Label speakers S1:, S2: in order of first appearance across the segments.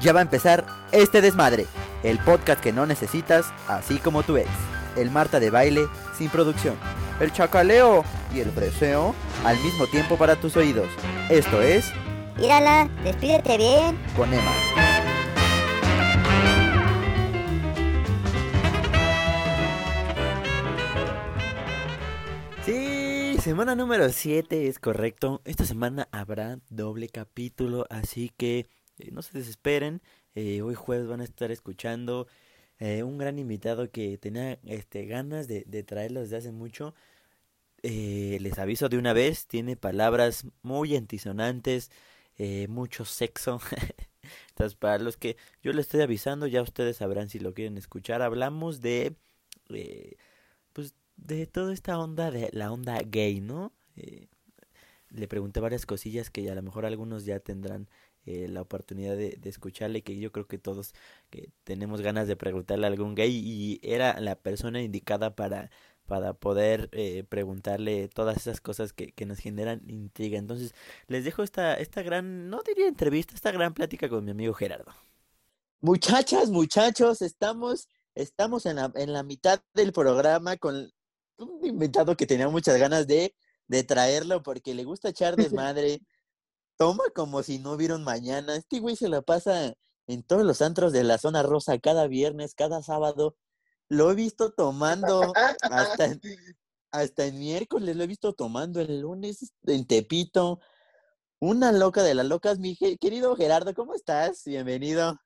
S1: Ya va a empezar este desmadre, el podcast que no necesitas, así como tu ex. El Marta de baile sin producción. El chacaleo y el breseo al mismo tiempo para tus oídos. Esto es
S2: Mírala, despídete bien.
S1: con Emma. Sí, semana número 7 es correcto. Esta semana habrá doble capítulo, así que eh, no se desesperen. Eh, hoy jueves van a estar escuchando eh, un gran invitado que tenía este, ganas de, de traerlo desde hace mucho. Les aviso de una vez, tiene palabras muy antisonantes, mucho sexo. Entonces, para los que yo les estoy avisando, ya ustedes sabrán si lo quieren escuchar. Hablamos de, pues, de toda esta onda de la onda gay, ¿no? Le pregunté varias cosillas que a lo mejor algunos ya tendrán eh, la oportunidad de, de escucharle, que yo creo que todos que tenemos ganas de preguntarle a algún gay y era la persona indicada para, para poder eh, preguntarle todas esas cosas que, que nos generan intriga. Entonces, les dejo esta, esta gran, no diría entrevista, esta gran plática con mi amigo Gerardo. Muchachas, muchachos, estamos, estamos en la, en la mitad del programa con un invitado que tenía muchas ganas de, de traerlo porque le gusta echar desmadre. Toma como si no hubiera un mañana. Este güey se la pasa en todos los antros de la zona rosa cada viernes, cada sábado. Lo he visto tomando hasta en, hasta en miércoles, lo he visto tomando el lunes en Tepito. Una loca de las locas, mi querido Gerardo, ¿cómo estás? Bienvenido.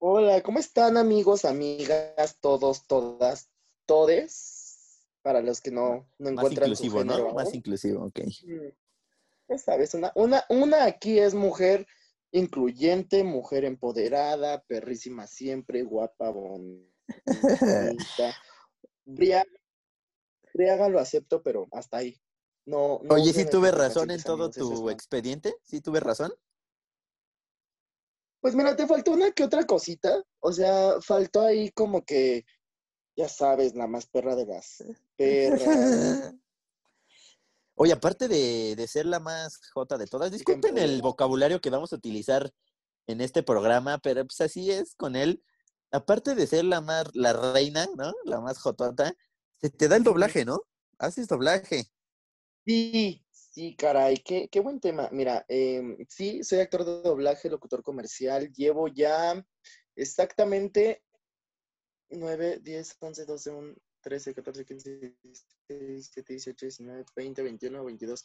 S3: Hola, ¿cómo están amigos, amigas, todos, todas, todes? Para los que no, no
S1: Más
S3: encuentran su
S1: inclusivo, ¿no?
S3: género
S1: Más inclusivo, ok.
S3: Ya sabes, una, una, una aquí es mujer incluyente, mujer empoderada, perrísima siempre, guapa, bonita. Bria- Briaga lo acepto, pero hasta ahí. No, no
S1: Oye, sí tuve razón en todo tu expediente, sí tuve razón.
S3: Pues mira, te faltó una que otra cosita. O sea, faltó ahí como que, ya sabes, la más perra de las perras.
S1: Oye, aparte de, de ser la más jota de todas, disculpen el vocabulario que vamos a utilizar en este programa, pero pues así es con él. Aparte de ser la más, la reina, ¿no? La más jotota, se te da el doblaje, ¿no? Haces doblaje.
S3: Sí, sí, caray, qué, qué buen tema. Mira, em, sí, soy actor de doblaje, locutor comercial. Llevo ya exactamente 9, 10, 11, 12, 1, 13, 14, 15, 16, 17, 18, 19, 20, 21, 22.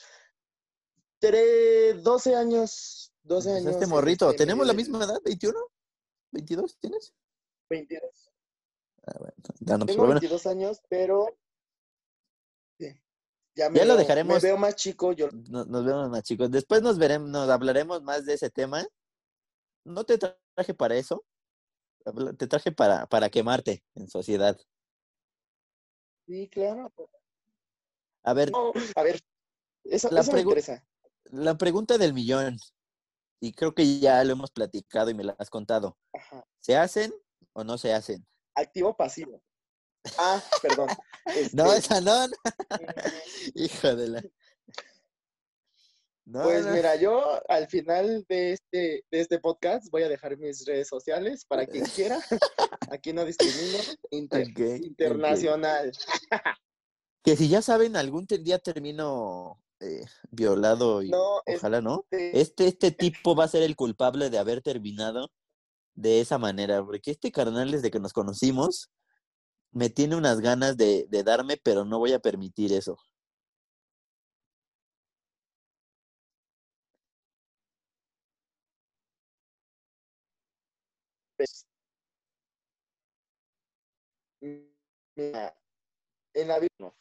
S3: Tre- 12 años, 12 años.
S1: Empezaste
S3: en
S1: morrito.
S3: este
S1: ¿Tenemos
S3: medio
S1: la
S3: del-
S1: misma edad? ¿21? ¿22 tienes?
S3: 22.
S1: Ah, bueno, ya no, pues,
S3: Tengo
S1: bueno.
S3: 22 años, pero sí, ya me
S1: Ya lo dejaremos.
S3: Me veo más chico, yo
S1: nos vemos más chicos. Después nos veremos, nos hablaremos más de ese tema. No te traje para eso. Te traje para, para quemarte en sociedad.
S3: Sí, claro.
S1: A ver,
S3: No, a ver, eso,
S1: La
S3: eso me
S1: pregu-
S3: interesa.
S1: la pregunta del millón. Y creo que ya lo hemos platicado y me la has contado.
S3: Ajá.
S1: ¿Se hacen o no se hacen?
S3: Activo o pasivo. Ah, perdón.
S1: No,
S3: Este,
S1: esa no. no.
S3: mm,
S1: Hijo de la. No,
S3: Pues
S1: no.
S3: mira, yo al final de este, de este podcast voy a dejar mis redes sociales para quien quiera. Aquí no discrimino. Inter- internacional.
S1: Que si ya saben, algún día termino eh, violado y
S3: No,
S1: ojalá no.
S3: Este,
S1: Este, este tipo va a ser el culpable de haber terminado de esa manera, porque este carnal desde que nos conocimos me tiene unas ganas de, de darme, pero no voy a permitir eso.
S3: Mira, en la vida no.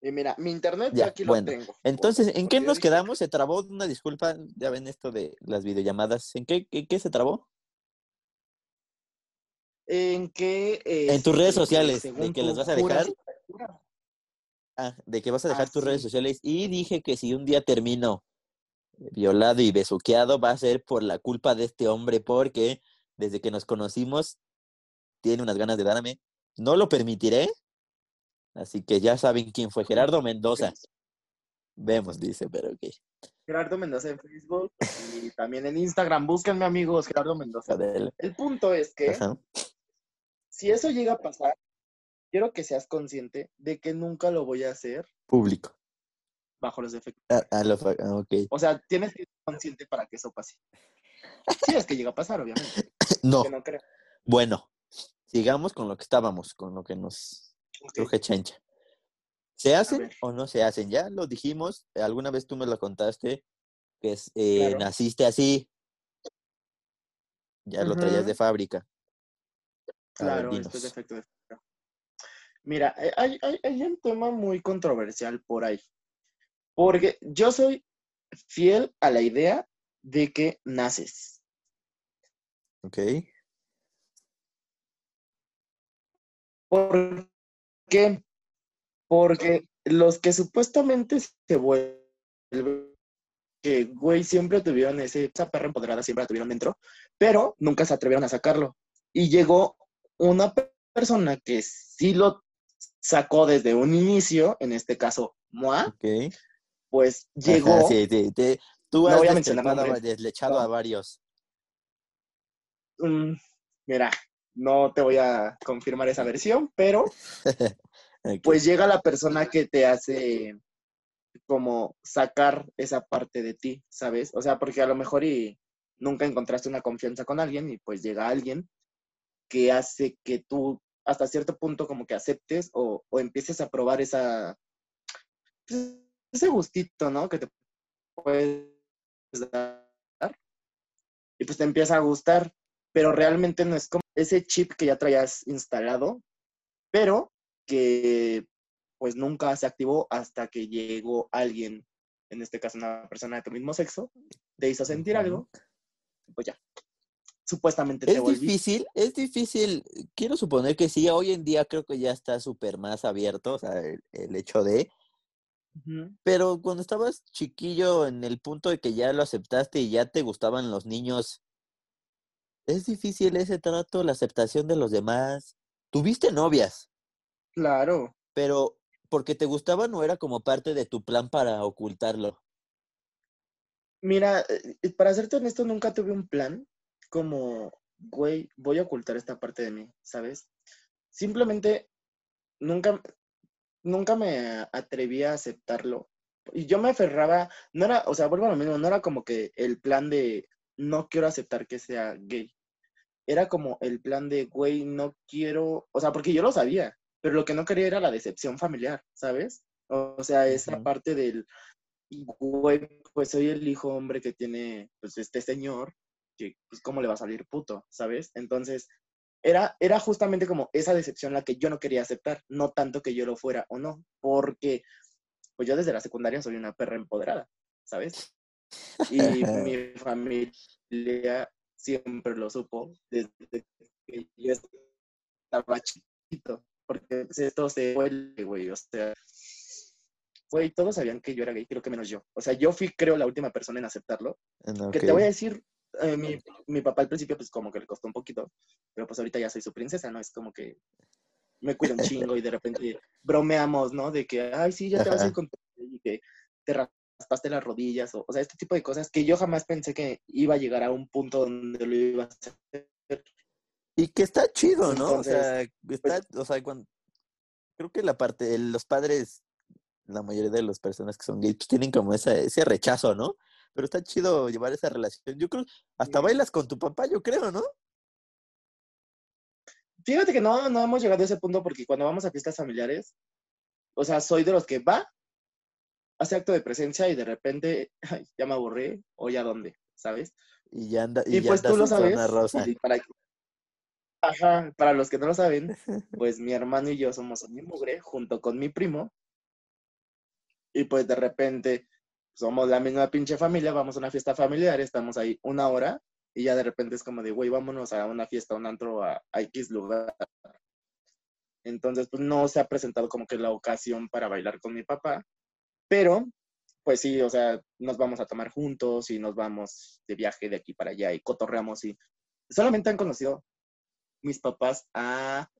S3: Y mira, mi internet
S1: Ya,
S3: aquí
S1: bueno.
S3: lo tengo.
S1: Entonces, ¿en qué nos quedamos? Se trabó una disculpa, ya ven esto de las videollamadas. ¿En qué, qué, qué se trabó?
S3: En que.
S1: En tus redes
S3: este,
S1: sociales, de que les vas a dejar. Ah, de que vas a dejar
S3: Ah,
S1: tus redes sociales. Y dije que si un día termino violado y besuqueado, va a ser por la culpa de este hombre, porque desde que nos conocimos tiene unas ganas de darme. No lo permitiré. Así que ya saben quién fue Gerardo Mendoza. Vemos, dice, pero ok.
S3: Gerardo Mendoza en Facebook y también en Instagram. Búsquenme amigos, Gerardo Mendoza.
S1: Adele.
S3: El punto es que
S1: Ajá.
S3: si eso llega a pasar, quiero que seas consciente de que nunca lo voy a hacer
S1: Público.
S3: bajo los efectos.
S1: Ah, ah, lo ah, ok.
S3: O sea, tienes que ser consciente para que eso pase. Si es que llega a pasar, obviamente.
S1: No,
S3: no creo.
S1: bueno, sigamos con lo que estábamos, con lo que nos
S3: Ok.
S1: truje chancha. ¿Se hacen o no se hacen? Ya lo dijimos, alguna vez tú me lo contaste, que es, eh,
S3: Claro.
S1: naciste así. Ya lo traías de fábrica. Ver,
S3: Claro, esto es efecto de efecto. Mira, eh, hay, hay, hay un tema muy controversial por ahí. Porque yo soy fiel a la idea de que naces.
S1: Ok.
S3: ¿Por qué? Porque los que supuestamente se vuelven, que, güey, siempre tuvieron ese, esa perra empoderada, siempre la tuvieron dentro, pero nunca se atrevieron a sacarlo. Y llegó una pe- persona que sí lo sacó desde un inicio, en este caso, Moa, pues
S1: Ajá,
S3: llegó,
S1: sí, sí, te- tú
S3: No
S1: has
S3: voy a mencionar
S1: deslechado a varios.
S3: mm, mira, no te voy a confirmar esa versión, pero pues llega la persona que te hace como sacar esa parte de ti, ¿sabes? O sea, porque a lo mejor y nunca encontraste una confianza con alguien y pues llega alguien que hace que tú hasta cierto punto como que aceptes o, o empieces a probar esa pues, ese gustito, ¿no? Que te puedes dar y pues te empieza a gustar, pero realmente no es como ese chip que ya traías instalado, pero que pues nunca se activó hasta que llegó alguien, en este caso una persona de tu mismo sexo, te hizo sentir algo, pues ya, supuestamente te
S1: Es difícil, es difícil. Quiero suponer que sí, hoy en día creo que ya está súper más abierto, o sea, el, el hecho de, pero cuando estabas chiquillo en el punto de que ya lo aceptaste y ya te gustaban los niños, es difícil ese trato, la aceptación de los demás. Tuviste novias,
S3: Claro,
S1: pero porque te gustaban o era como parte de tu plan para ocultarlo.
S3: mira, eh, para serte honesto, nunca tuve un plan como, güey, voy a ocultar esta parte de mí, ¿sabes? Simplemente nunca, nunca me atreví a aceptarlo. Y yo me aferraba, no era, o sea, vuelvo a lo mismo, no era como que el plan de no quiero aceptar que sea gay. Era como el plan de, güey, no quiero, o sea, porque yo lo sabía, pero lo que no quería era la decepción familiar, ¿sabes? O sea, esa parte del, güey, pues soy el hijo hombre que tiene, pues, este señor, que, pues, ¿cómo le va a salir puto, ¿sabes? Entonces, era, era justamente como esa decepción la que yo no quería aceptar, no tanto que yo lo fuera o no, porque, pues, yo desde la secundaria soy una perra empoderada, ¿sabes? Y mi familia siempre lo supo desde que yo estaba chiquito, porque pues, esto se vuelve, güey, o sea, güey, todos sabían que yo era gay, creo que menos yo. O sea, yo fui, creo, la última persona en aceptarlo. Que te voy a decir, eh, mi, mi papá al principio, pues como que le costó un poquito, pero pues ahorita ya soy su princesa, ¿no? Es como que me cuida un chingo y de repente bromeamos, ¿no? De que, ay, sí, ya te vas a tu y que te raspaste las rodillas, o, o sea, este tipo de cosas que yo jamás pensé que iba a llegar a un punto donde lo iba a hacer.
S1: Y que está chido, ¿no?
S3: Entonces,
S1: o sea, está, o sea, cuando, creo que la parte, los padres, la mayoría de las personas que son gays, pues tienen como esa, ese rechazo, ¿no? Pero está chido llevar esa relación. Yo creo, hasta bailas con tu papá, yo creo, ¿no?
S3: Fíjate que no, no hemos llegado a ese punto porque cuando vamos a fiestas familiares, o sea, soy de los que va, hace acto de presencia y de repente, ay, ya me aburrí, o ya dónde, ¿sabes?
S1: Y ya anda, y,
S3: Y
S1: ya
S3: pues tú lo sabes.
S1: rosa.
S3: y para, ajá, para los que no lo saben, pues mi hermano y yo somos mi mugre junto con mi primo. Y pues de repente somos la misma pinche familia, vamos a una fiesta familiar, estamos ahí una hora y ya de repente es como de, güey, vámonos a una fiesta, a un antro, a, a X lugar. Entonces, pues no se ha presentado como que la ocasión para bailar con mi papá, pero pues sí, o sea, nos vamos a tomar juntos y nos vamos de viaje de aquí para allá y cotorreamos y solamente han conocido mis papás a...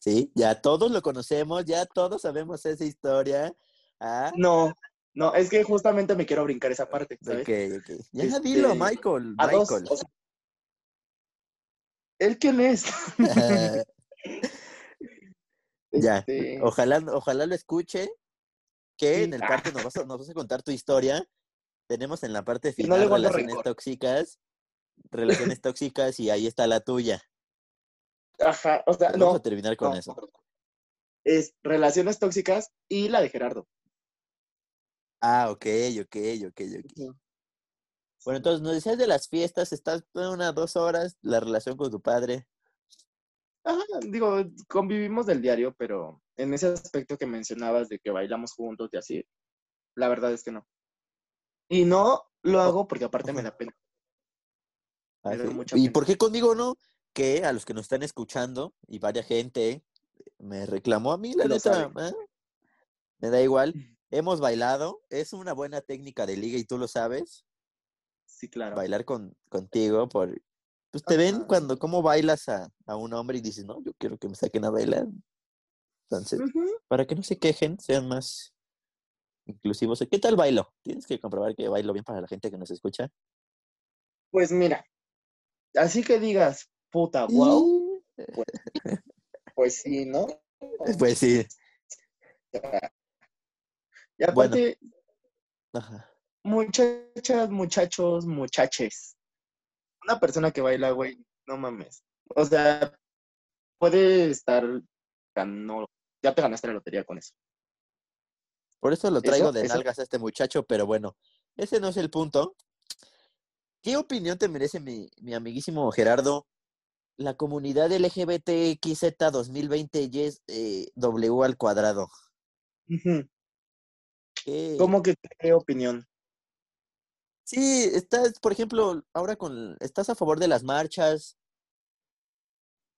S1: Sí, ya todos lo conocemos, ya todos sabemos esa historia. Ah,
S3: No, no, es que justamente me quiero brincar esa parte, ¿sabes?
S1: ok, ok. Ya
S3: Este,
S1: dilo, Michael,
S3: A dos,
S1: Michael.
S3: o sea, ¿Él quién es?
S1: Ya,
S3: Este,
S1: Ojalá, ojalá lo escuche, que
S3: Sí.
S1: en el parte nos vas, a, nos vas a contar tu historia. Tenemos en la parte
S3: no
S1: final relaciones tóxicas, relaciones tóxicas y ahí está la tuya.
S3: Ajá, o sea,
S1: Pues Vamos
S3: no,
S1: a terminar con
S3: no,
S1: eso.
S3: es relaciones tóxicas y la de Gerardo.
S1: Ah, ok, ok, ok, ok. Bueno, entonces nos decías de las fiestas, estás una, dos horas, la relación con tu padre.
S3: Ajá, digo, convivimos del diario, pero en ese aspecto que mencionabas de que bailamos juntos y así, la verdad es que no. Y no lo hago porque aparte me da pena.
S1: Ah,
S3: Me da mucha
S1: ¿Y
S3: pena.
S1: por qué conmigo no? Que a los que nos están escuchando y varias gente me reclamó a mí, la neta. ¿eh? me da igual. Hemos bailado, es una buena técnica de liga y tú lo sabes,
S3: Sí, claro.
S1: bailar con, contigo, por, pues te ven cuando cómo bailas a, a un hombre y dices, no, yo quiero que me saquen a bailar. Entonces, para que no se quejen, sean más inclusivos. ¿Qué tal bailo? Tienes que comprobar que bailo bien para la gente que nos escucha.
S3: Pues mira, así que digas, puta, wow, pues sí, ¿no?
S1: Pues sí.
S3: Y aparte,
S1: Ajá.
S3: muchachas, muchachos, muchaches. Una persona que baila, güey, no mames. O sea, puede estar ganó, ya te ganaste la lotería con eso.
S1: Por eso lo traigo
S3: Eso-
S1: de
S3: eso-
S1: nalgas a este muchacho, pero bueno, ese no es el punto. ¿Qué opinión te merece mi, mi amiguísimo Gerardo? La comunidad LGBTXZ 2020 y es eh, W al cuadrado. ¿Qué-
S3: ¿Cómo que qué opinión?
S1: Sí, estás, por ejemplo, ahora con, estás a favor de las marchas.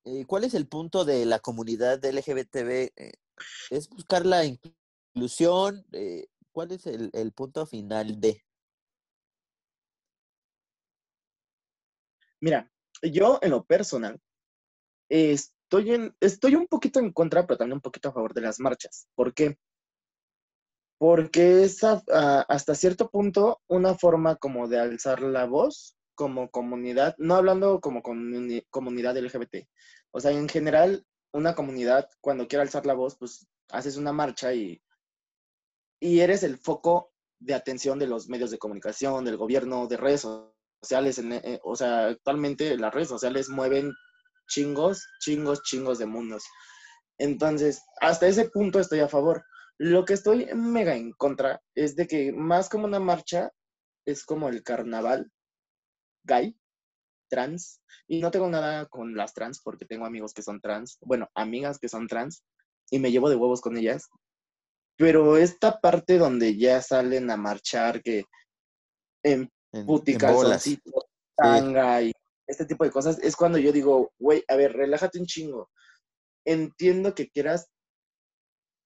S1: Eh, ¿Cuál es el punto de la comunidad LGBTB? Eh, ¿Es buscar la inclusión? Eh, ¿Cuál es el, el punto final de?
S3: Mira, yo en lo personal estoy, en, estoy un poquito en contra, pero también un poquito a favor de las marchas. ¿Por qué? Porque es hasta cierto punto una forma como de alzar la voz como comunidad, no hablando como comuni- comunidad LGBT. O sea, en general, una comunidad cuando quiere alzar la voz, pues haces una marcha y, y eres el foco de atención de los medios de comunicación, del gobierno, de redes sociales. eh, o sea, actualmente las redes sociales mueven chingos, chingos, chingos de mundos. Entonces, hasta ese punto estoy a favor. Lo que estoy mega en contra es de que más como una marcha, es como el carnaval gay, trans. Y no tengo nada con las trans porque tengo amigos que son trans, bueno, amigas que son trans, y me llevo de huevos con ellas. Pero esta parte donde ya salen a marchar, que en
S1: En,
S3: tanga y este tipo de cosas, es cuando yo digo, güey, a ver, relájate un chingo. Entiendo que quieras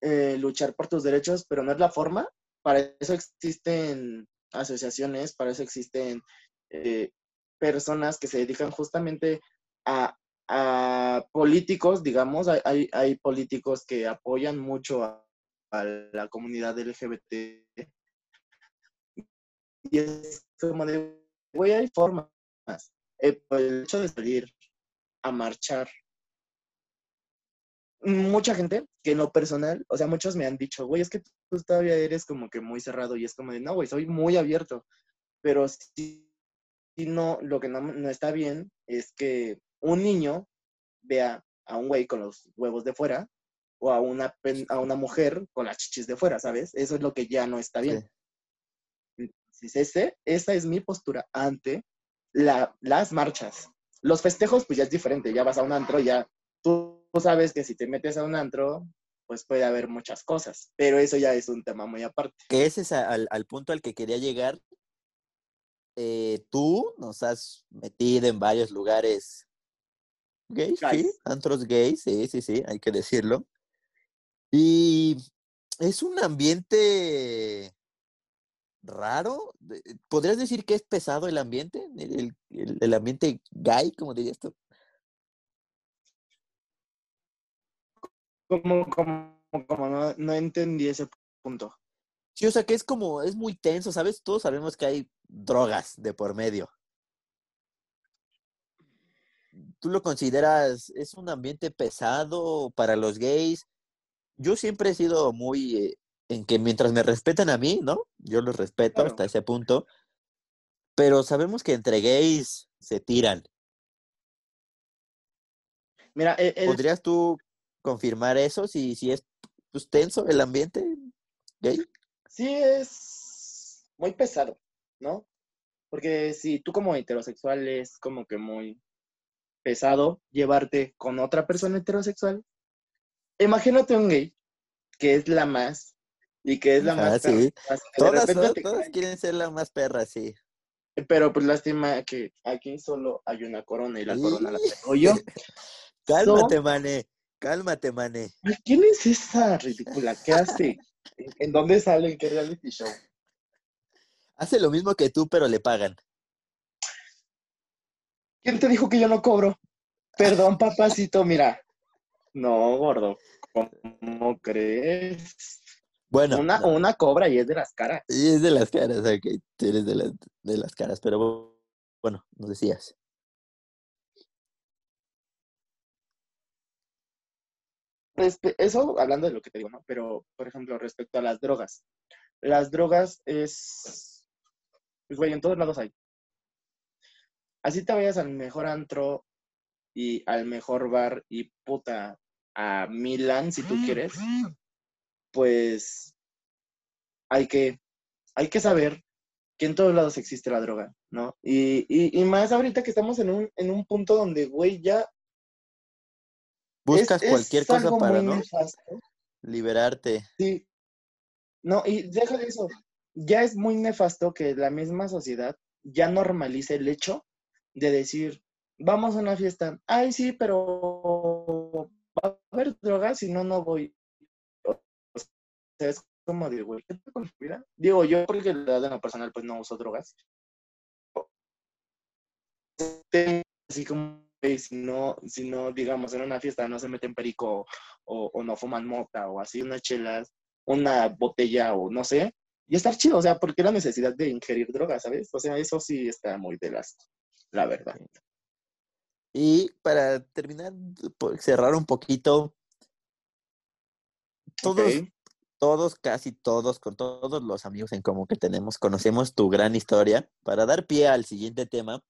S3: eh, luchar por tus derechos, pero no es la forma. Para eso existen asociaciones, para eso existen eh, personas que se dedican justamente a, políticos, digamos, hay, políticos que apoyan mucho a, la comunidad LGBT. Y es como de, güey, hay formas. Eh, el hecho de salir a marchar, mucha gente que en lo personal, o sea, muchos me han dicho, güey, es que tú todavía eres como que muy cerrado y es como de, no, güey, soy muy abierto, pero si, si no, lo que no, no está bien es que un niño vea a un güey con los huevos de fuera o a una, a una mujer con las chichis de fuera, ¿sabes? Eso es lo que ya no está bien.
S1: Sí.
S3: Entonces, ese, esa es mi postura ante la- las marchas. Los festejos, pues ya es diferente, ya vas a un antro, ya tú, tú sabes que si te metes a un antro, pues puede haber muchas cosas, pero eso ya es un tema muy aparte.
S1: Que ese es a- al, al punto al que quería llegar. Eh, tú nos has metido en varios lugares gays, sí, antros gays, sí, sí, sí, hay que decirlo. Y es un ambiente raro. ¿Podrías decir que es pesado el ambiente? El, el- el ambiente gay, como dirías tú.
S3: Como, como, como no, no entendí ese punto.
S1: Sí, o sea que es como, es muy tenso, ¿sabes? Todos sabemos que hay drogas de por medio. ¿Tú lo consideras, es un ambiente pesado para los gays? Yo siempre he sido muy eh, en que mientras me respeten a mí, ¿no? Yo los respeto
S3: Claro.
S1: hasta ese punto. Pero sabemos que entre gays se tiran.
S3: Mira, e- el,
S1: ¿Podrías tú confirmar eso si, si es pues, tenso el ambiente gay?
S3: sí es muy pesado, ¿no? Porque si tú como heterosexual es como que muy pesado llevarte con otra persona heterosexual, imagínate un gay que es la más y que es la más
S1: sí.
S3: perra,
S1: Todas, todas, quieren ser la más perra, sí.
S3: Pero pues lástima que aquí solo hay una corona y la
S1: Y-
S3: corona la tengo yo.
S1: Cálmate,
S3: So,
S1: mané. Cálmate, mané.
S3: ay, ¿Quién es esa ridícula? ¿Qué hace? ¿En, en dónde sale? ¿En qué reality show?
S1: Hace lo mismo que tú, pero le pagan.
S3: ¿Quién te dijo que yo no cobro? Perdón, papacito, mira. No, gordo. ¿Cómo crees?
S1: Bueno,
S3: Una,
S1: no,
S3: una cobra y es de las caras.
S1: y es de las caras, ok. Tú eres de de las caras, pero bueno, nos decías.
S3: Respe- eso hablando de lo que te digo, ¿no? Pero, por ejemplo, respecto a las drogas. Las drogas es. Pues, güey, en todos lados hay. Así te vayas al mejor antro y al mejor bar y puta a Milán si tú quieres, pues hay que, hay que saber que en todos lados existe la droga, ¿no? Y, y, y más ahorita que estamos en un, en un punto donde, güey, ya es,
S1: Buscas cualquier
S3: es
S1: cosa para, ¿no?
S3: nefasto.
S1: Liberarte.
S3: Sí. No, y deja de eso. Ya es muy nefasto que la misma sociedad ya normalice el hecho de decir, vamos a una fiesta. Ay, sí, pero va a haber drogas y no, no voy. O sea, es como güey, ¿qué te con tu vida? Digo, yo porque la lo personal pues no uso drogas. Así como, güey, si no, si no, digamos, en una fiesta no se meten perico o, o no fuman mota o así unas chelas, una botella o no sé, y estar chido, o sea, porque la necesidad de ingerir drogas, ¿sabes? O sea, eso sí está muy de las, la verdad.
S1: Y para terminar, cerrar un poquito, todos, todos, casi todos, con todos los amigos en común que tenemos, conocemos tu gran historia. Para dar pie al siguiente tema,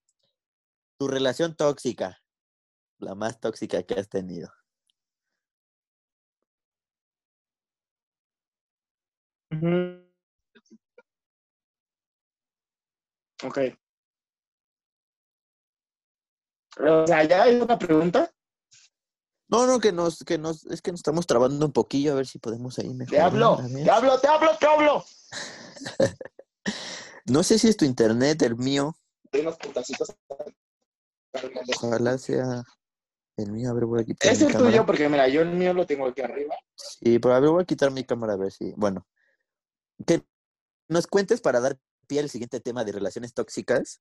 S1: tu relación tóxica, la más tóxica que has tenido.
S3: Ok. O sea, ¿ya hay una pregunta?
S1: No, no, que nos, que nos, es que nos estamos trabando un poquillo, a ver si podemos ahí
S3: Te hablo, te hablo, te hablo, te hablo.
S1: No sé si es tu internet, el mío. Ojalá sea el mío. A ver, voy a quitar
S3: Es
S1: mi
S3: el
S1: cámara.
S3: tuyo, porque mira, yo el mío lo tengo aquí arriba.
S1: Sí, pero a ver, voy a quitar mi cámara a ver si. Bueno, que nos cuentes para dar pie al siguiente tema de relaciones tóxicas.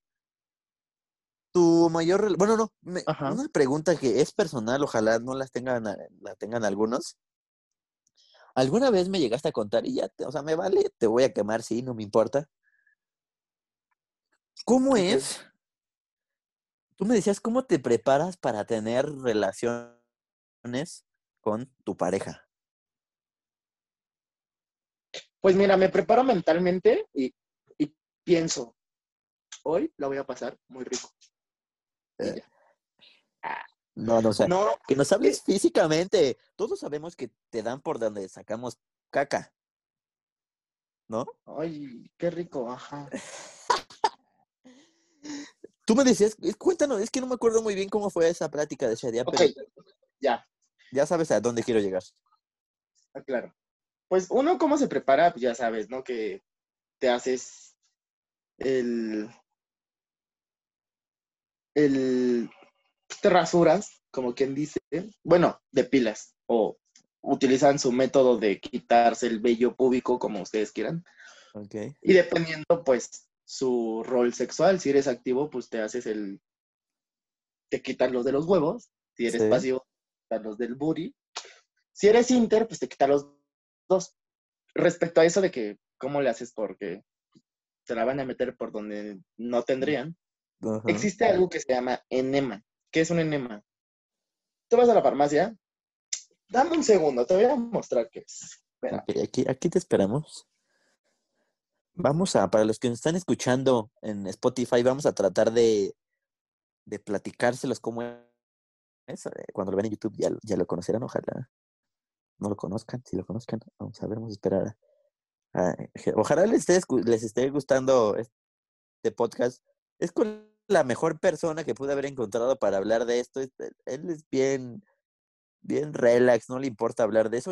S1: Tu mayor. Bueno, no, me- una pregunta que es personal, ojalá no las tengan, la tengan algunos. ¿Alguna vez me llegaste a contar y ya, te- o sea, me vale, te voy a quemar, sí, no me importa? ¿Cómo es? Tú me decías, ¿cómo te preparas para tener relaciones con tu pareja?
S3: Pues mira, me preparo mentalmente y, y pienso, hoy la voy a pasar muy rico.
S1: Eh,
S3: ya.
S1: No, no, o sea,
S3: No,
S1: que nos hables físicamente. Todos sabemos que te dan por donde sacamos caca. ¿No?
S3: ay, qué rico, ajá.
S1: Tú me decías, cuéntanos, es que no me acuerdo muy bien cómo fue esa plática de ese día, pero
S3: ya,
S1: ya sabes a dónde quiero llegar.
S3: claro. Pues uno, ¿cómo se prepara? Pues ya sabes, ¿no? Que te haces el, el, te rasuras, como quien dice, bueno, depilas, o utilizan su método de quitarse el vello púbico, como ustedes quieran.
S1: Ok.
S3: Y dependiendo, pues, su rol sexual, si eres activo, pues te haces el, te quitas los de los huevos, si eres
S1: Sí.
S3: pasivo, te quitas los del booty. Si eres inter, pues te quitas los dos. Respecto a eso de que ¿cómo le haces porque se la van a meter por donde no tendrían? Existe algo que se llama enema. ¿Qué es un enema? Tú vas a la farmacia. Dame un segundo, te voy a mostrar qué es. Espera.
S1: Aquí, aquí te esperamos. Vamos a, para los que nos están escuchando en Spotify, vamos a tratar de, de platicárselos cómo es. eh, Cuando lo ven en YouTube ya, ya lo conocerán, ojalá no lo conozcan. Si lo conozcan, vamos a ver, vamos a esperar. ojalá les esté, les esté gustando este podcast. Es con la mejor persona que pude haber encontrado para hablar de esto. es- Él es bien, bien relax, no le importa hablar de eso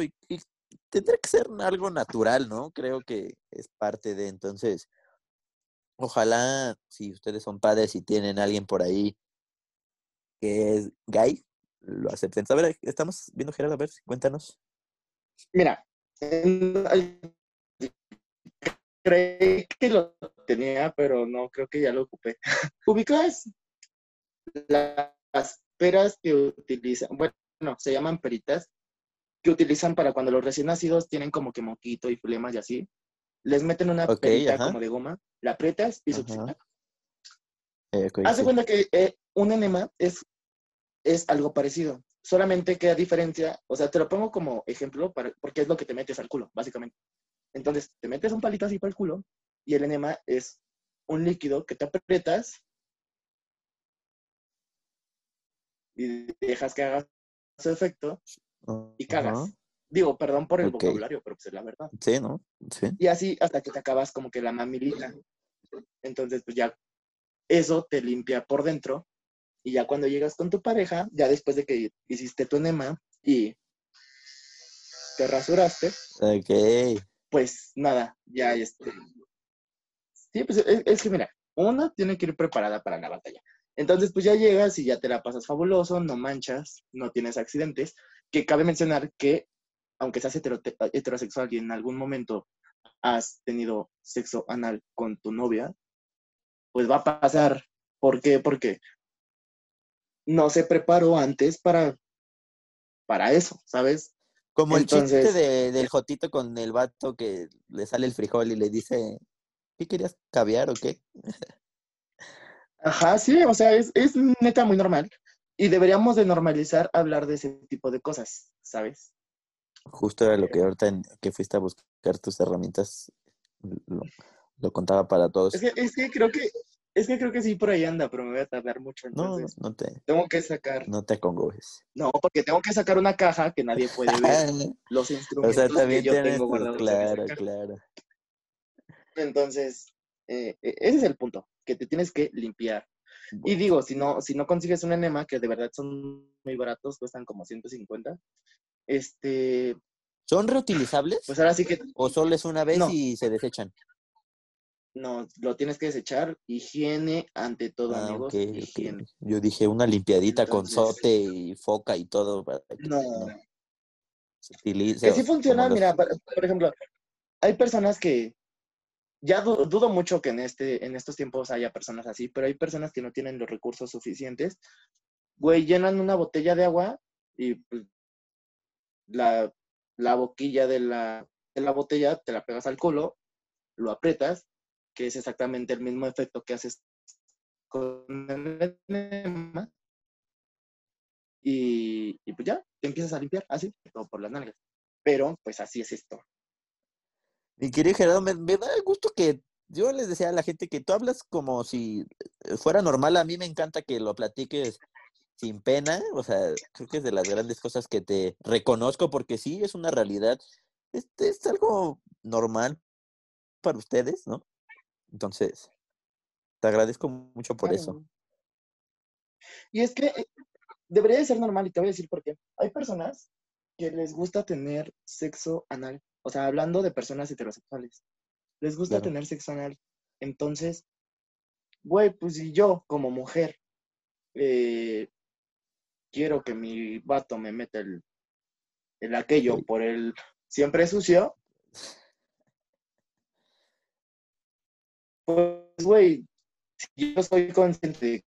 S1: tendrá que ser algo natural, ¿no? Creo que es parte de, entonces, ojalá si ustedes son padres y tienen alguien por ahí que es gay, lo acepten. A ver, estamos viendo Gerardo, a ver, cuéntanos.
S3: Mira, creí que lo tenía, pero no, creo que ya lo ocupé. ¿Ubicas las peras que utilizan? Bueno, se llaman peritas, que utilizan para cuando los recién nacidos tienen como que moquito y flemas y así. Les meten una
S1: Ok,
S3: perita
S1: ajá.
S3: como de goma, la aprietas y
S1: Ajá. Eh, ok,
S3: Haz de
S1: sí.
S3: cuenta que eh, un enema es, es algo parecido, solamente que a diferencia, o sea, te lo pongo como ejemplo para, porque es lo que te metes al culo, básicamente. Entonces, te metes un palito así por el culo y el enema es un líquido que te aprietas y dejas que haga su efecto y cagas. Digo, perdón por el vocabulario, pero pues es la verdad.
S1: Sí, ¿no? Sí.
S3: Y así hasta que te acabas como que la mamilita. Entonces, pues ya eso te limpia por dentro. Y ya cuando llegas con tu pareja, ya después de que hiciste tu enema y te rasuraste,
S1: Ok.
S3: pues nada, ya este. Sí, pues es, es que mira, una tiene que ir preparada para la batalla. Entonces, pues ya llegas y ya te la pasas fabuloso, no manchas, no tienes accidentes. Que cabe mencionar que, aunque seas heterosexual y en algún momento has tenido sexo anal con tu novia, pues va a pasar. ¿Por qué? Porque no se preparó antes para, para eso, ¿sabes?
S1: Como el chiste de, del Jotito con el vato que le sale el frijol y le dice, ¿qué querías caviar o qué?
S3: Ajá, sí, o sea, es, es neta muy normal. Y deberíamos de normalizar hablar de ese tipo de cosas, ¿sabes?
S1: Justo era lo que ahorita en- que fuiste a buscar tus herramientas, lo, lo contaba para todos.
S3: Es que, es que creo que, es que creo que sí por ahí anda, pero me voy a tardar mucho,
S1: No, no, te,
S3: tengo que sacar,
S1: no te acongojes.
S3: no, porque tengo que sacar una caja que nadie puede ver los
S1: o
S3: instrumentos que yo
S1: tienes
S3: tengo guardados
S1: claro, claro.
S3: Entonces, eh, eh, ese es el punto, que te tienes que limpiar. Y digo, si no, si no consigues un enema, que de verdad son muy baratos, cuestan como 150, este,
S1: ¿Son reutilizables?
S3: pues ahora sí que
S1: ¿O solo es una vez
S3: No.
S1: y se desechan?
S3: no, lo tienes que desechar. Higiene ante todo,
S1: Ah,
S3: amigos.
S1: ok, ok.
S3: higiene.
S1: Yo dije una limpiadita con sote y foca y todo para que
S3: No,
S1: se utilice.
S3: que sí funciona,
S1: los-
S3: mira, por ejemplo, hay personas que, ya du- dudo mucho que en, este, en estos tiempos haya personas así, pero hay personas que no tienen los recursos suficientes. Güey, llenan una botella de agua y pues, la, la boquilla de la, de la botella te la pegas al culo, lo aprietas, que es exactamente el mismo efecto que haces con el enema. Y, y pues ya, te empiezas a limpiar así, todo por las nalgas. Pero pues así es esto.
S1: Mi querido Gerardo, me, me da gusto que yo les decía a la gente que tú hablas como si eh, fuera normal. A mí me encanta que lo platiques sin pena. O sea, creo que es de las grandes cosas que te reconozco porque sí, es una realidad. Este es algo normal para ustedes, ¿no? Entonces, te agradezco mucho por eso.
S3: Y es que eh, debería de ser normal, y te voy a decir por qué. Hay personas que les gusta tener sexo anal. O sea, hablando de personas heterosexuales. Les gusta
S1: Claro.
S3: tener sexo anal. Entonces, güey, pues si yo como mujer eh, quiero que mi vato me meta el, el aquello por el siempre sucio, pues, güey, si yo soy consciente de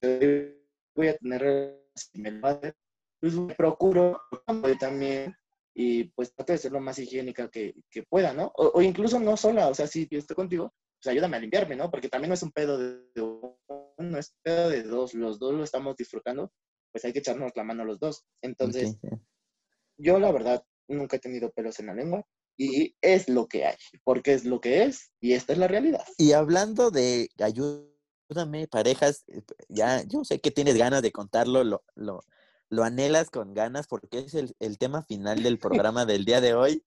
S3: que voy a tener relaciones, me lo pues me procuro también y pues trate de ser lo más higiénica que, que pueda, ¿no? O, o, incluso no sola, o sea, si yo estoy contigo, pues ayúdame a limpiarme, ¿no? Porque también no es un pedo de, de uno, es un pedo de dos, los dos lo estamos disfrutando, pues hay que echarnos la mano los dos. Entonces,
S1: Ok,
S3: yo la verdad nunca he tenido pelos en la lengua y es lo que hay, porque es lo que es y esta es la realidad.
S1: Y hablando de ayúdame, parejas, eh, ya yo sé que tienes ganas de contarlo, lo, lo, lo anhelas con ganas porque es el, el tema final del programa del día de hoy.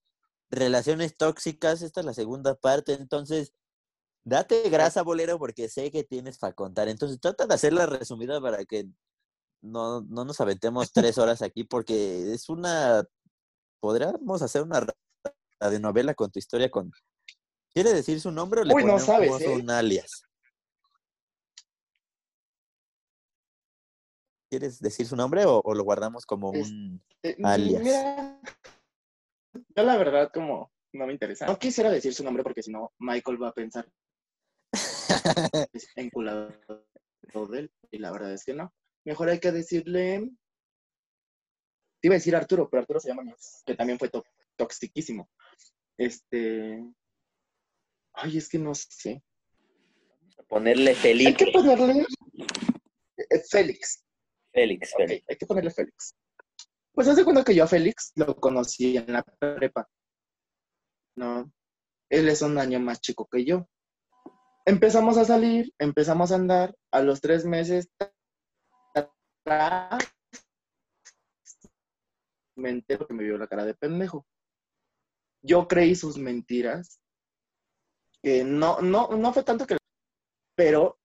S1: Relaciones tóxicas, esta es la segunda parte, entonces date grasa, bolero, porque sé que tienes para contar. Entonces trata de hacerla resumida para que no, no nos aventemos tres horas aquí porque es una... Podríamos hacer una radionovela con tu historia con... ¿Quiere decir su nombre o le
S3: Uy, no
S1: ponemos
S3: sabes, ¿eh?
S1: un alias? ¿Quieres decir su nombre o, o lo guardamos como un
S3: Eh,
S1: alias?
S3: Mira, yo la verdad como no me interesa. No quisiera decir su nombre porque si no Michael va a pensar es enculado de él y la verdad es que no. Mejor hay que decirle... Te iba a decir Arturo, pero Arturo se llama que también fue to- toxiquísimo. Este... Ay, es que no sé.
S4: Ponerle
S3: Hay
S4: Felipe.
S3: que ponerle eh, Félix.
S4: Félix,
S3: Ok,
S4: Félix.
S3: hay que ponerle Félix. Pues hace cuenta que yo a Félix lo conocí en la prepa. No, él es un año más chico que yo. Empezamos a salir, empezamos a andar. A los tres meses, me entero que me vio la cara de pendejo. Yo creí sus mentiras. Que no, no, no fue tanto que. Pero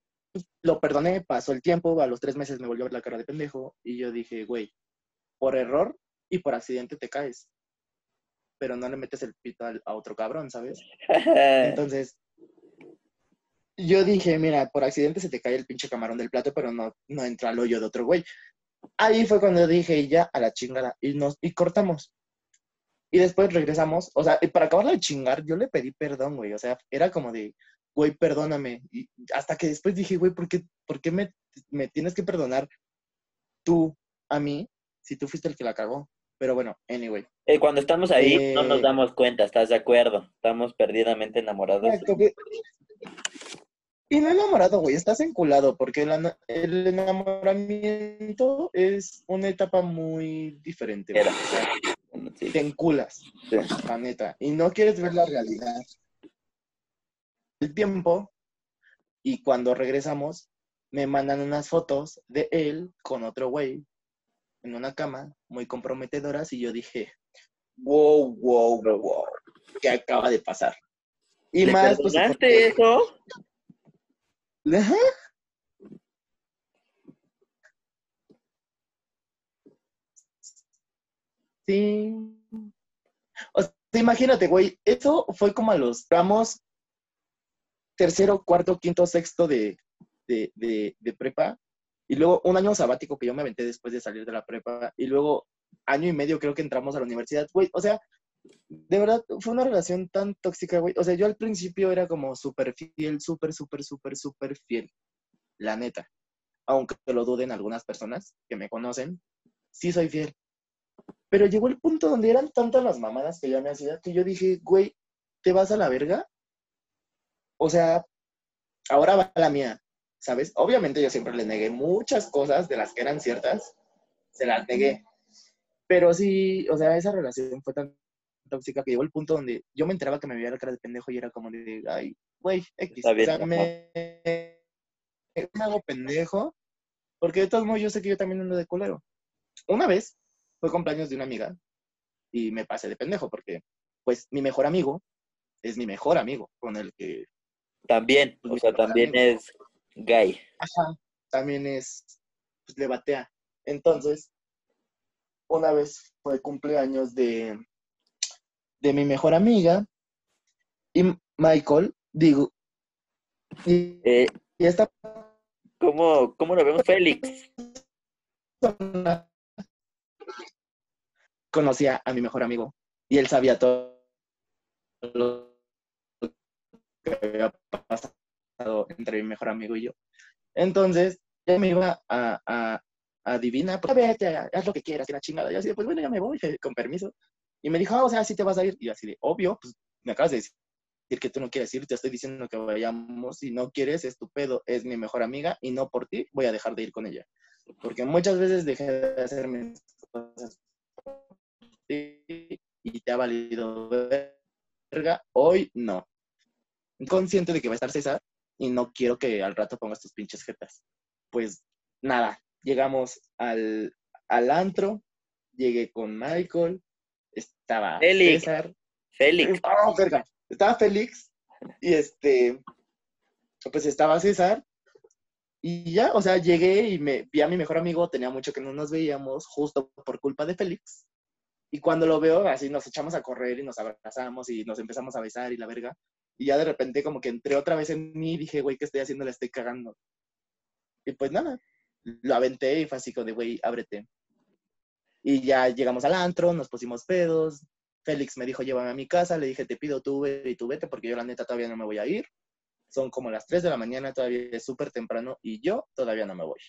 S3: lo perdoné, pasó el tiempo, a los tres meses me volvió a ver la cara de pendejo y yo dije, güey, por error y por accidente te caes, pero no le metes el pito al- a otro cabrón, ¿sabes? Entonces, yo dije, mira, por accidente se te cae el pinche camarón del plato, pero no, no entra al hoyo de otro güey. Ahí fue cuando dije, ya, a la chingada, y, nos, y cortamos. Y después regresamos, o sea, y para acabarla de chingar, yo le pedí perdón, güey, o sea, era como de, güey, perdóname. Y hasta que después dije, güey, ¿por qué, por qué me, me tienes que perdonar tú a mí si tú fuiste el que la cagó? Pero bueno, anyway.
S4: Eh, cuando estamos ahí no nos
S3: Eh,
S4: damos cuenta, ¿estás de acuerdo? Estamos perdidamente enamorados.
S3: Exacto. Y no enamorado, güey, estás enculado, porque el, enamoramiento es una etapa muy diferente.
S4: Era. Sí.
S3: te enculas,
S4: Sí.
S3: la neta, y no quieres ver la realidad. El tiempo, y cuando regresamos, me mandan unas fotos de él con otro güey en una cama, muy comprometedoras, y yo dije, wow, wow, wow, ¿qué acaba de pasar? Y
S4: ¿Le
S3: más, pues, porque-
S4: eso?
S3: Ajá. Sí. O sea, imagínate, güey, eso fue como a los ramos tercero, cuarto, quinto, sexto de, de, de, prepa. Y luego un año sabático que yo me aventé después de salir de la prepa. Y luego año y medio creo que entramos a la universidad. Güey, o sea, de verdad, fue una relación tan tóxica, güey. O sea, yo al principio era como súper fiel, súper, súper, súper, súper fiel. La neta. Aunque lo duden algunas personas que me conocen, sí soy fiel. Pero llegó el punto donde eran tantas las mamadas que ya me hacía que yo dije, güey, ¿te vas a la verga? O sea, ahora va la mía, ¿sabes? Obviamente yo siempre le negué muchas cosas de las que eran ciertas, se las negué. Pero sí, o sea, esa relación fue tan tóxica que llegó el punto donde yo me enteraba que me veía la cara de pendejo y era como de, ay, güey, X.
S4: Está bien,
S3: o sea, me, me hago pendejo, porque de todos modos yo sé que yo también ando de culero. Una vez fue cumpleaños de una amiga y me pasé de pendejo porque, pues, mi mejor amigo es mi mejor amigo con el que,
S4: También, o sea, también es gay.
S3: ajá, también es, pues, le batea. Entonces, una vez fue cumpleaños de, de mi mejor amiga y Michael, digo, y,
S4: Eh,
S3: y esta
S4: ¿cómo, ¿Cómo lo vemos, Félix?
S3: conocía a mi mejor amigo y él sabía todo que había pasado entre mi mejor amigo y yo. Entonces, ya me iba a, a, a adivinar, pues vete, haz lo que quieras, que la chingada. Yo así, de, pues bueno, ya me voy, con permiso. Y me dijo, ah, o sea, sí te vas a ir. Y yo así de, obvio, pues me acabas de decir que tú no quieres ir, te estoy diciendo que vayamos, si no quieres, es tu pedo, es mi mejor amiga y no por ti voy a dejar de ir con ella. Porque muchas veces dejé de hacer mis cosas por ti y te ha valido verga, hoy no. Consciente de que va a estar César y no quiero que al rato pongas tus pinches jetas. Pues nada, llegamos al, al antro, llegué con Michael, estaba
S1: Félix.
S3: César,
S1: Félix.
S3: Ah, verga. Estaba Félix y este, pues estaba César y ya, o sea, llegué y me vi a mi mejor amigo, tenía mucho que no nos veíamos justo por culpa de Félix. Y cuando lo veo, así nos echamos a correr y nos abrazamos y nos empezamos a besar y la verga. Y ya de repente como que entré otra vez en mí y dije, güey, ¿qué estoy haciendo? Le estoy cagando. Y pues nada, lo aventé y fue así como de, güey, ábrete. Y ya llegamos al antro, nos pusimos pedos. Félix me dijo, llévame a mi casa. Le dije, te pido tú y tú vete porque yo la neta todavía no me voy a ir. Son como las 3 de la mañana, todavía es súper temprano y yo todavía no me voy.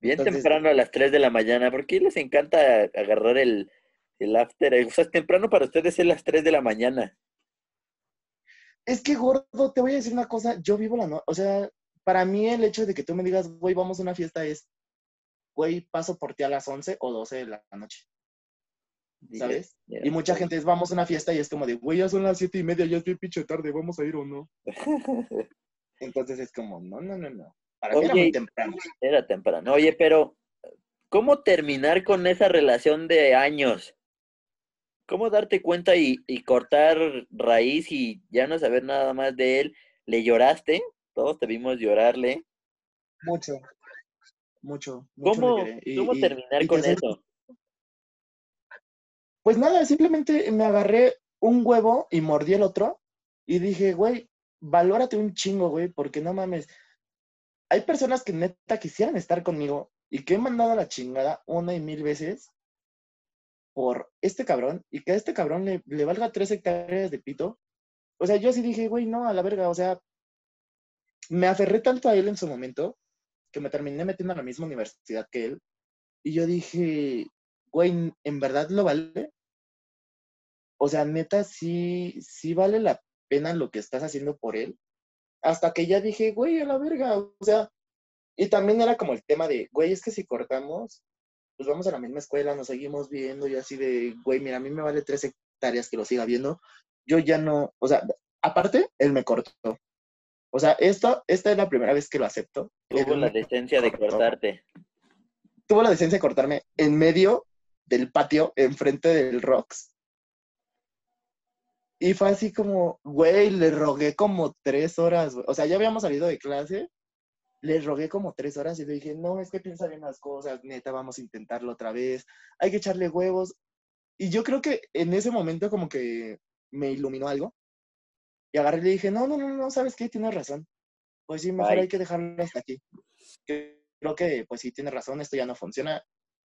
S1: Bien
S3: Entonces-
S1: temprano a las 3 de la mañana. ¿Por qué les encanta agarrar el, el after? O sea, es temprano para ustedes es las 3 de la mañana.
S3: Es que, gordo, te voy a decir una cosa, yo vivo la noche, o sea, para mí el hecho de que tú me digas, güey, vamos a una fiesta es, güey, paso por ti a las 11 o 12 de la noche, ¿sabes? Y mucha gente es, vamos a una fiesta y es como de, güey, ya son las siete y media, ya es bien pinche tarde, ¿vamos a ir o no? Entonces es como, no, no, no, no. Para mí era
S1: Oye,
S3: muy temprano.
S1: Era temprano. Oye, pero ¿cómo terminar con esa relación de años? ¿Cómo darte cuenta y, y cortar raíz y ya no saber nada más de él? ¿Le lloraste? Todos te vimos llorarle.
S3: Mucho, mucho, mucho
S1: ¿Cómo.
S3: Y-
S1: cómo
S3: y-
S1: terminar con eso?
S3: Pues nada, simplemente me agarré un huevo y mordí el otro y dije, güey, valórate un chingo, güey, porque no mames. Hay personas que neta quisieran estar conmigo y que he mandado a la chingada una y mil veces por este cabrón y que a este cabrón le, le valga tres hectáreas de pito. O sea, yo sí dije, güey, no, a la verga, o sea, me aferré tanto a él en su momento que me terminé metiendo a la misma universidad que él. Y yo dije, güey, ¿en verdad lo vale? O sea, neta, sí, sí vale la pena lo que estás haciendo por él. Hasta que ya dije, güey, a la verga, o sea, y también era como el tema de, güey, es que si cortamos, pues vamos a la misma escuela, nos seguimos viendo y así de, güey, mira, a mí me vale tres hectáreas que lo siga viendo. Yo ya no, o sea, aparte, él me cortó. O sea, esto, esta es la primera vez que lo acepto.
S1: Tuvo
S3: Él
S1: la decencia de cortarte.
S3: tuvo la decencia de cortarme en medio del patio, enfrente del Rocks. Y fue así como, güey, le rogué como tres horas. güey. O sea, ya habíamos salido de clase. Le rogué como tres horas y le dije, no, es que piensa bien las cosas, neta, vamos a intentarlo otra vez. Hay que echarle huevos. Y yo creo que en ese momento como que me iluminó algo. Y agarré y le dije, no, no, no, no, ¿sabes qué? Tienes razón. Pues sí, mejor hay que dejarlo hasta aquí. Creo que, pues sí, tienes razón, esto ya no funciona.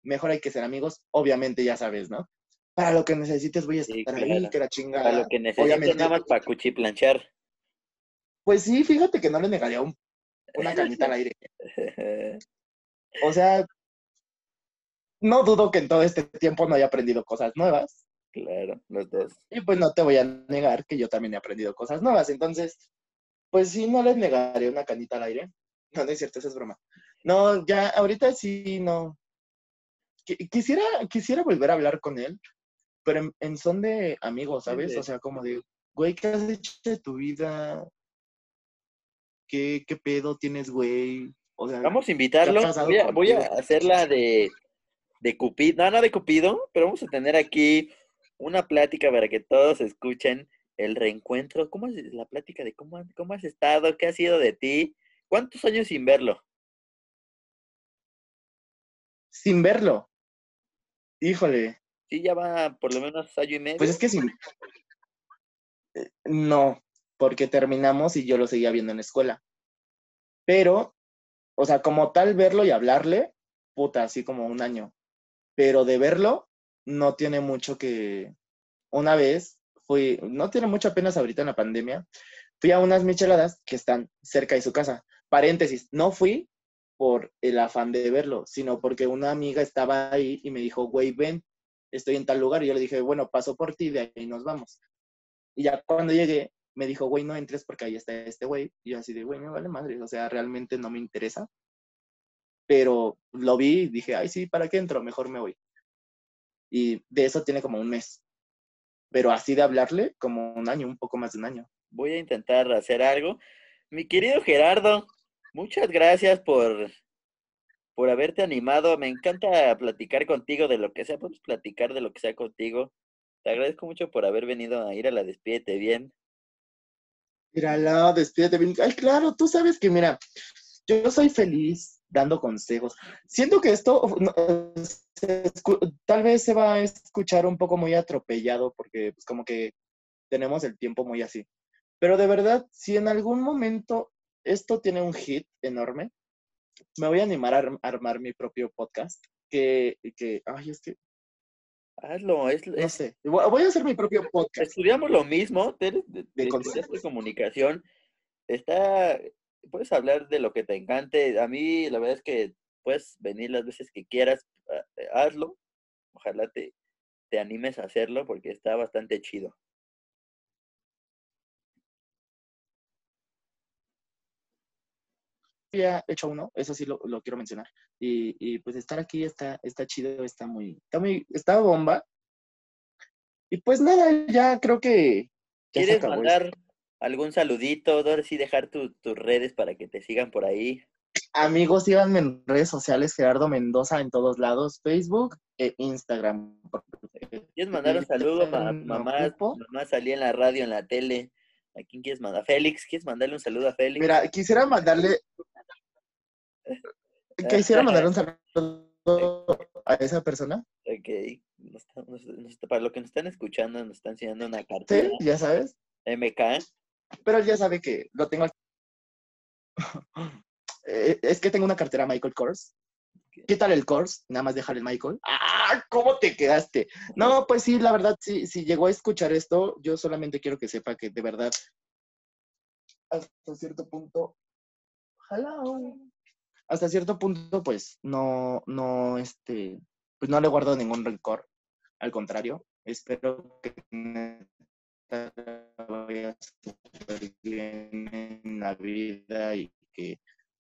S3: Mejor hay que ser amigos, obviamente, ya sabes, ¿no? Para lo que necesites voy a estar
S1: Sí,
S3: ahí,
S1: claro.
S3: que la chingada.
S1: Para lo que necesites nada más para cuchiplanchar.
S3: Pues sí, fíjate que no le negaría un- una canita al aire. O sea, no dudo que en todo este tiempo no haya aprendido cosas nuevas.
S1: claro, los dos.
S3: Y pues no te voy a negar que yo también he aprendido cosas nuevas. Entonces, pues sí, no les negaré una canita al aire. No, no es cierto, eso es broma. No, ya, ahorita sí, no. Qui- Quisiera, quisiera volver a hablar con él, pero en, en son de amigos, ¿sabes?
S1: Sí.
S3: O sea, como de, güey, ¿qué has hecho de tu vida? ¿Qué, qué pedo tienes, güey? O sea,
S1: Vamos a invitarlo.
S3: ¿Qué ha pasado
S1: Voy a, voy a
S3: contigo?
S1: hacerla de, de Cupido. No, no de Cupido, pero vamos a tener aquí una plática para que todos escuchen el reencuentro. ¿Cómo es la plática de cómo, cómo has estado? ¿Qué ha sido de ti? ¿Cuántos años sin verlo?
S3: sin verlo. Híjole,
S1: Sí, ya va por lo menos año y medio.
S3: pues es que sin... eh, No, porque terminamos y yo lo seguía viendo en la escuela. Pero, o sea, como tal verlo y hablarle, puta, así como un año. Pero de verlo, no tiene mucho que... Una vez fui, no tiene mucho apenas ahorita en la pandemia, fui a unas micheladas que están cerca de su casa. Paréntesis, no fui por el afán de verlo, sino porque una amiga estaba ahí y me dijo, güey, ven, estoy en tal lugar. Y yo le dije, bueno, paso por ti, de ahí nos vamos. Y ya cuando llegué, me dijo, güey, no entres porque ahí está este güey. Y yo así de, güey, me vale madre, o sea, realmente no me interesa. Pero lo vi y dije, ay, sí, ¿para qué entro? Mejor me voy. Y de eso tiene como un mes. Pero así de hablarle, como un año, un poco más de un año.
S1: Voy a intentar hacer algo. Mi querido Gerardo, muchas gracias por, por haberte animado. Me encanta platicar contigo de lo que sea. Podemos platicar de lo que sea contigo. Te agradezco mucho por haber venido a ir a la despídete bien.
S3: Mírala, despídete bien. Ay, claro, tú sabes que, mira, yo soy feliz dando consejos. Siento que esto tal vez se va a escuchar un poco muy atropellado porque pues como que tenemos el tiempo muy así. Pero de verdad, si en algún momento esto tiene un hit enorme, me voy a animar a arm- armar mi propio podcast. Que, que, ay, es que,
S1: Hazlo, es,
S3: no
S1: es-
S3: sé, voy a hacer mi propio podcast.
S1: estudiamos lo mismo, tú eres de,
S3: De
S1: comunicación. Está, puedes hablar de lo que te encante. A mí, la verdad es que puedes venir las veces que quieras, eh, hazlo. Ojalá te, te animes a hacerlo porque está bastante chido.
S3: Había hecho uno, eso sí lo, lo quiero mencionar. Y, y, pues estar aquí está, está chido, está muy, está muy, está bomba. Y pues nada, ya creo que ya
S1: ¿Quieres mandar algún saludito? Sí dejar tu- tus redes para que te sigan por ahí.
S3: Amigos, síganme en redes sociales, Gerardo Mendoza en todos lados, Facebook e Instagram.
S1: ¿Quieres mandar un saludo a
S3: No
S1: mamá? mamá salía en la radio, en la tele. ¿A quién quieres mandar? Félix, ¿quieres mandarle un saludo a Félix?
S3: Mira, quisiera mandarle, quisiera mandar un saludo a esa persona.
S1: Ok. Nos está- nos- nos está- para lo que nos están escuchando, nos están enseñando una
S3: Sí,
S1: cartera
S3: ya sabes.
S1: MK.
S3: Pero él ya sabe que lo tengo aquí. Eh, Es que tengo una cartera Michael Kors. Quítale el Kors, nada más dejar el Michael. ¡Ah! ¿Cómo te quedaste? No, pues sí, la verdad, sí, si llegó a escuchar esto, yo solamente quiero que sepa que de verdad, hasta cierto punto, hello. Hasta cierto punto, pues, no, no, este, pues no le guardo ningún rencor. Al contrario, espero que vaya bien en la vida y que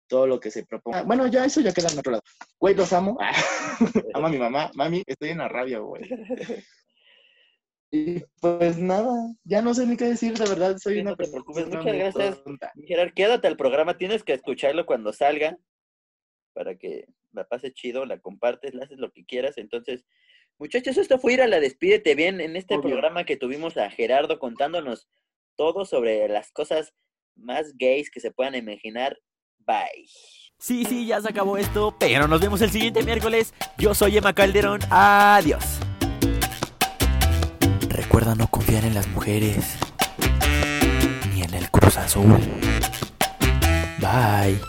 S3: todo lo que se proponga. Bueno, ya eso ya queda en otro lado. Güey, los amo. amo a mi mamá. Mami, estoy en la rabia, güey. Y pues nada, ya no sé ni qué decir, de verdad, soy
S1: Sí,
S3: una
S1: no
S3: persona
S1: muchas gracias. Gerard, quédate al programa. Tienes que escucharlo cuando salga para que la pases chido, la compartes, la haces lo que quieras. Entonces, muchachos, esto fue ir a la Despídete Bien en este
S3: Obvio.
S1: programa que tuvimos a Gerardo contándonos todo sobre las cosas más gays que se puedan imaginar. Bye.
S5: Sí, sí, ya se acabó esto, pero nos vemos el siguiente miércoles. Yo soy Emma Calderón. Adiós. Recuerda no confiar en las mujeres. Ni en el Cruz Azul. Bye.